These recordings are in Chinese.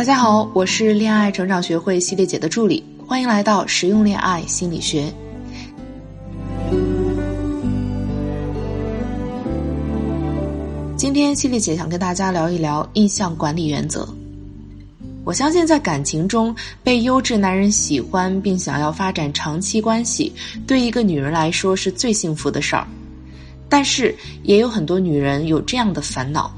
大家好，我是恋爱成长学会系列姐的助理，欢迎来到实用恋爱心理学。今天系列姐想跟大家聊一聊印象管理原则。我相信，在感情中被优质男人喜欢并想要发展长期关系，对一个女人来说是最幸福的事儿。但是，也有很多女人有这样的烦恼：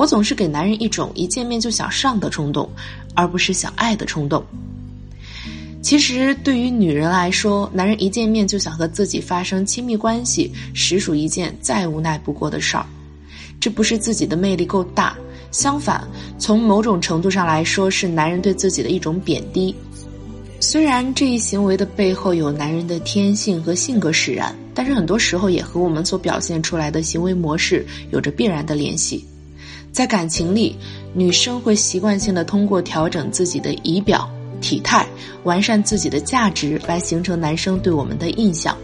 我总是给男人一种一见面就想上的冲动，而不是想爱的冲动。其实，对于女人来说，男人一见面就想和自己发生亲密关系，实属一件再无奈不过的事儿。这不是自己的魅力够大。相反，从某种程度上来说，是男人对自己的一种贬低。虽然这一行为的背后有男人的天性和性格使然，但是很多时候也和我们所表现出来的行为模式有着必然的联系。在感情里，女生会习惯性的通过调整自己的仪表、体态，完善自己的价值，来形成男生对我们的印象。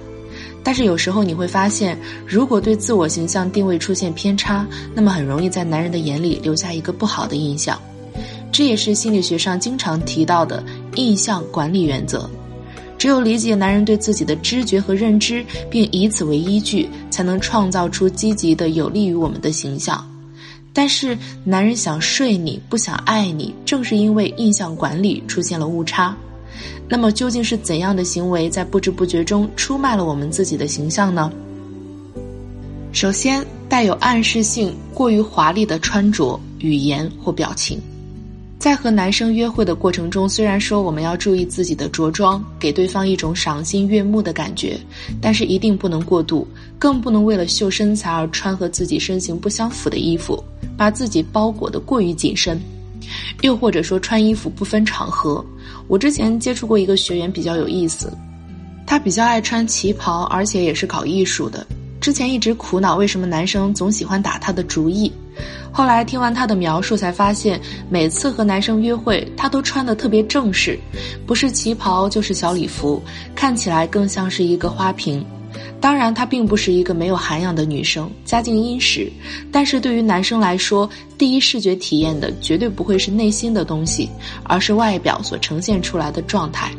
但是有时候你会发现，如果对自我形象定位出现偏差，那么很容易在男人的眼里留下一个不好的印象。这也是心理学上经常提到的印象管理原则。只有理解男人对自己的知觉和认知，并以此为依据，才能创造出积极的、有利于我们的形象。但是，男人想睡你不想爱你，正是因为印象管理出现了误差。那么究竟是怎样的行为在不知不觉中出卖了我们自己的形象呢？首先，带有暗示性、过于华丽的穿着、语言或表情，在和男生约会的过程中，虽然说我们要注意自己的着装，给对方一种赏心悦目的感觉，但是一定不能过度，更不能为了秀身材而穿和自己身形不相符的衣服，把自己包裹得过于紧身。又或者说穿衣服不分场合，我之前接触过一个学员比较有意思，他比较爱穿旗袍，而且也是搞艺术的。之前一直苦恼为什么男生总喜欢打他的主意，后来听完他的描述，才发现每次和男生约会，他都穿的特别正式，不是旗袍就是小礼服，看起来更像是一个花瓶。当然，她并不是一个没有涵养的女生，家境殷实。但是对于男生来说，第一视觉体验的绝对不会是内心的东西，而是外表所呈现出来的状态。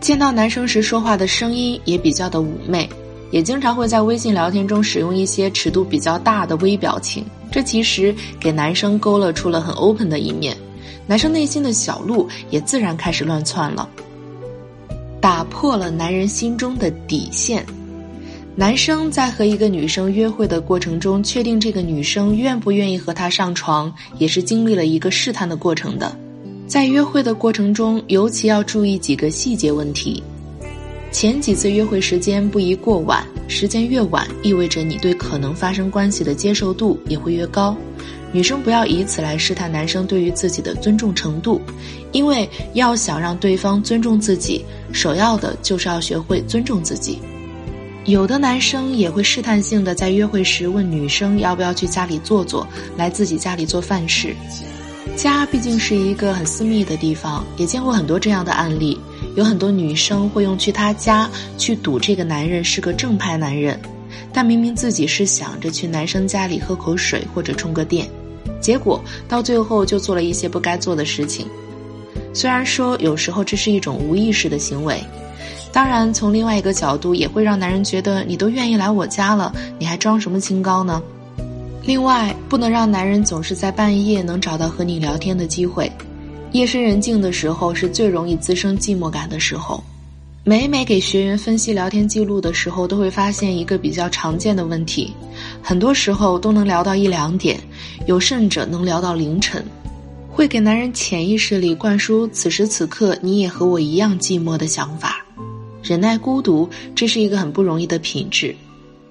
见到男生时说话的声音也比较的妩媚，也经常会在微信聊天中使用一些尺度比较大的微表情。这其实给男生勾勒出了很 open 的一面，男生内心的小鹿也自然开始乱窜了，打破了男人心中的底线。男生在和一个女生约会的过程中，确定这个女生愿不愿意和他上床，也是经历了一个试探的过程的。在约会的过程中，尤其要注意几个细节问题。前几次约会时间不宜过晚，时间越晚，意味着你对可能发生关系的接受度也会越高。女生不要以此来试探男生对于自己的尊重程度，因为要想让对方尊重自己，首要的就是要学会尊重自己。有的男生也会试探性的在约会时问女生要不要去家里坐坐，来自己家里做饭吃。家毕竟是一个很私密的地方，也见过很多这样的案例。有很多女生会用去他家去赌这个男人是个正派男人，但明明自己是想着去男生家里喝口水或者充个电，结果到最后就做了一些不该做的事情。虽然说有时候这是一种无意识的行为。当然，从另外一个角度，也会让男人觉得你都愿意来我家了，你还装什么清高呢？另外，不能让男人总是在半夜能找到和你聊天的机会。夜深人静的时候是最容易滋生寂寞感的时候。每每给学员分析聊天记录的时候，都会发现一个比较常见的问题：很多时候都能聊到一两点，有甚者能聊到凌晨，会给男人潜意识里灌输此时此刻你也和我一样寂寞的想法。忍耐孤独，这是一个很不容易的品质。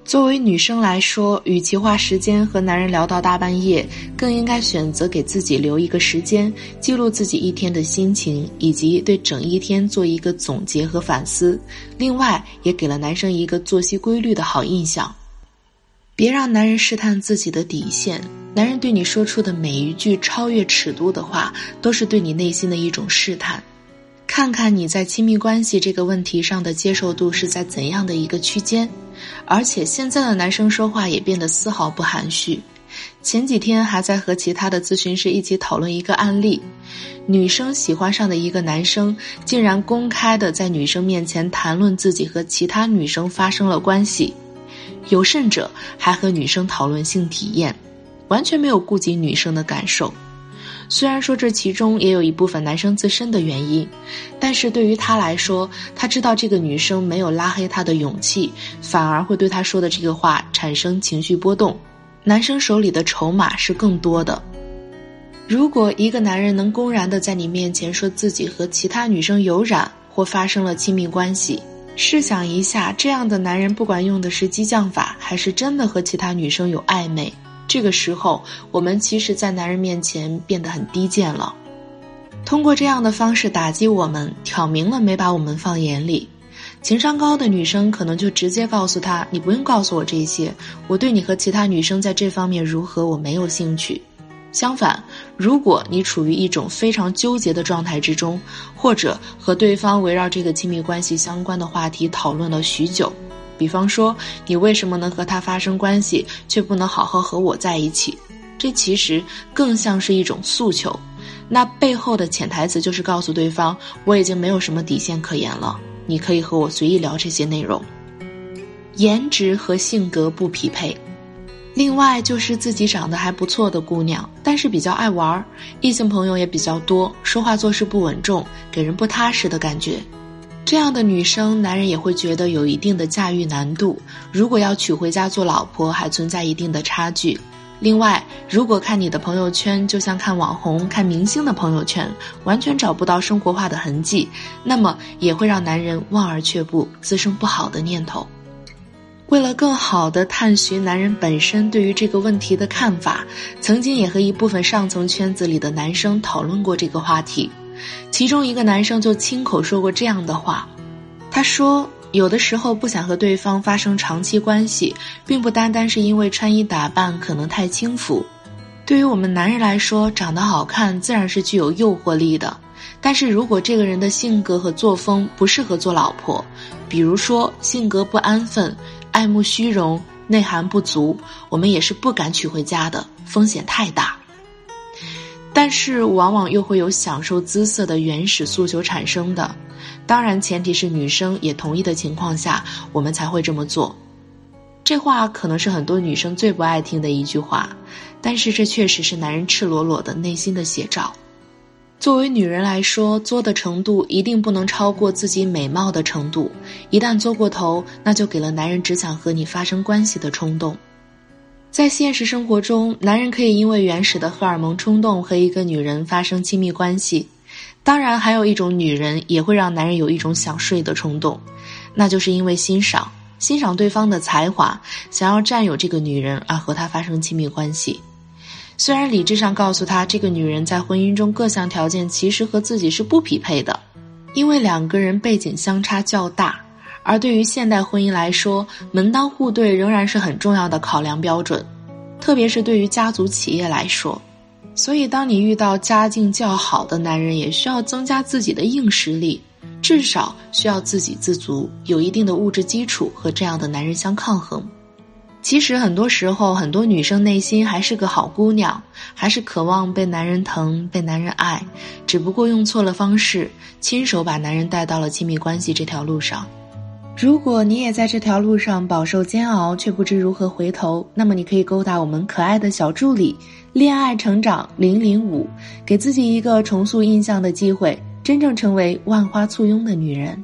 作为女生来说，与其花时间和男人聊到大半夜，更应该选择给自己留一个时间，记录自己一天的心情，以及对整一天做一个总结和反思。另外，也给了男生一个作息规律的好印象。别让男人试探自己的底线。男人对你说出的每一句超越尺度的话，都是对你内心的一种试探。看看你在亲密关系这个问题上的接受度是在怎样的一个区间，而且现在的男生说话也变得丝毫不含蓄，前几天还在和其他的咨询师一起讨论一个案例：女生喜欢上的一个男生，竟然公开的在女生面前谈论自己和其他女生发生了关系，有甚者还和女生讨论性体验，完全没有顾及女生的感受。虽然说这其中也有一部分男生自身的原因，但是对于他来说，他知道这个女生没有拉黑他的勇气，反而会对他说的这个话产生情绪波动。男生手里的筹码是更多的。如果一个男人能公然的在你面前说自己和其他女生有染或发生了亲密关系，试想一下，这样的男人不管用的是激将法，还是真的和其他女生有暧昧。这个时候，我们其实，在男人面前变得很低贱了。通过这样的方式打击我们，挑明了没把我们放眼里。情商高的女生可能就直接告诉他：“你不用告诉我这些，我对你和其他女生在这方面如何，我没有兴趣。”相反，如果你处于一种非常纠结的状态之中，或者和对方围绕这个亲密关系相关的话题讨论了许久。比方说，你为什么能和他发生关系，却不能好好和我在一起？这其实更像是一种诉求。那背后的潜台词就是告诉对方，我已经没有什么底线可言了，你可以和我随意聊这些内容。颜值和性格不匹配，另外就是自己长得还不错的姑娘，但是比较爱玩，异性朋友也比较多，说话做事不稳重，给人不踏实的感觉。这样的女生，男人也会觉得有一定的驾驭难度。如果要娶回家做老婆，还存在一定的差距。另外，如果看你的朋友圈，就像看网红、看明星的朋友圈，完全找不到生活化的痕迹，那么也会让男人望而却步，滋生不好的念头。为了更好的探寻男人本身对于这个问题的看法，曾经也和一部分上层圈子里的男生讨论过这个话题。其中一个男生就亲口说过这样的话，他说：“有的时候不想和对方发生长期关系，并不单单是因为穿衣打扮可能太轻浮。对于我们男人来说，长得好看自然是具有诱惑力的。但是如果这个人的性格和作风不适合做老婆，比如说性格不安分、爱慕虚荣、内涵不足，我们也是不敢娶回家的，风险太大。”但是往往又会有享受姿色的原始诉求产生的，当然前提是女生也同意的情况下，我们才会这么做。这话可能是很多女生最不爱听的一句话，但是这确实是男人赤裸裸的内心的写照。作为女人来说，作的程度一定不能超过自己美貌的程度，一旦作过头，那就给了男人只想和你发生关系的冲动。在现实生活中，男人可以因为原始的荷尔蒙冲动和一个女人发生亲密关系，当然还有一种女人也会让男人有一种想睡的冲动，那就是因为欣赏欣赏对方的才华，想要占有这个女人而和她发生亲密关系。虽然理智上告诉他这个女人在婚姻中各项条件其实和自己是不匹配的，因为两个人背景相差较大。而对于现代婚姻来说，门当户对仍然是很重要的考量标准，特别是对于家族企业来说。所以，当你遇到家境较好的男人，也需要增加自己的硬实力，至少需要自给自足，有一定的物质基础和这样的男人相抗衡。其实，很多时候，很多女生内心还是个好姑娘，还是渴望被男人疼、被男人爱，只不过用错了方式，亲手把男人带到了亲密关系这条路上。如果你也在这条路上饱受煎熬，却不知如何回头，那么你可以勾搭我们可爱的小助理“恋爱成长零零五”，给自己一个重塑印象的机会，真正成为万花簇拥的女人。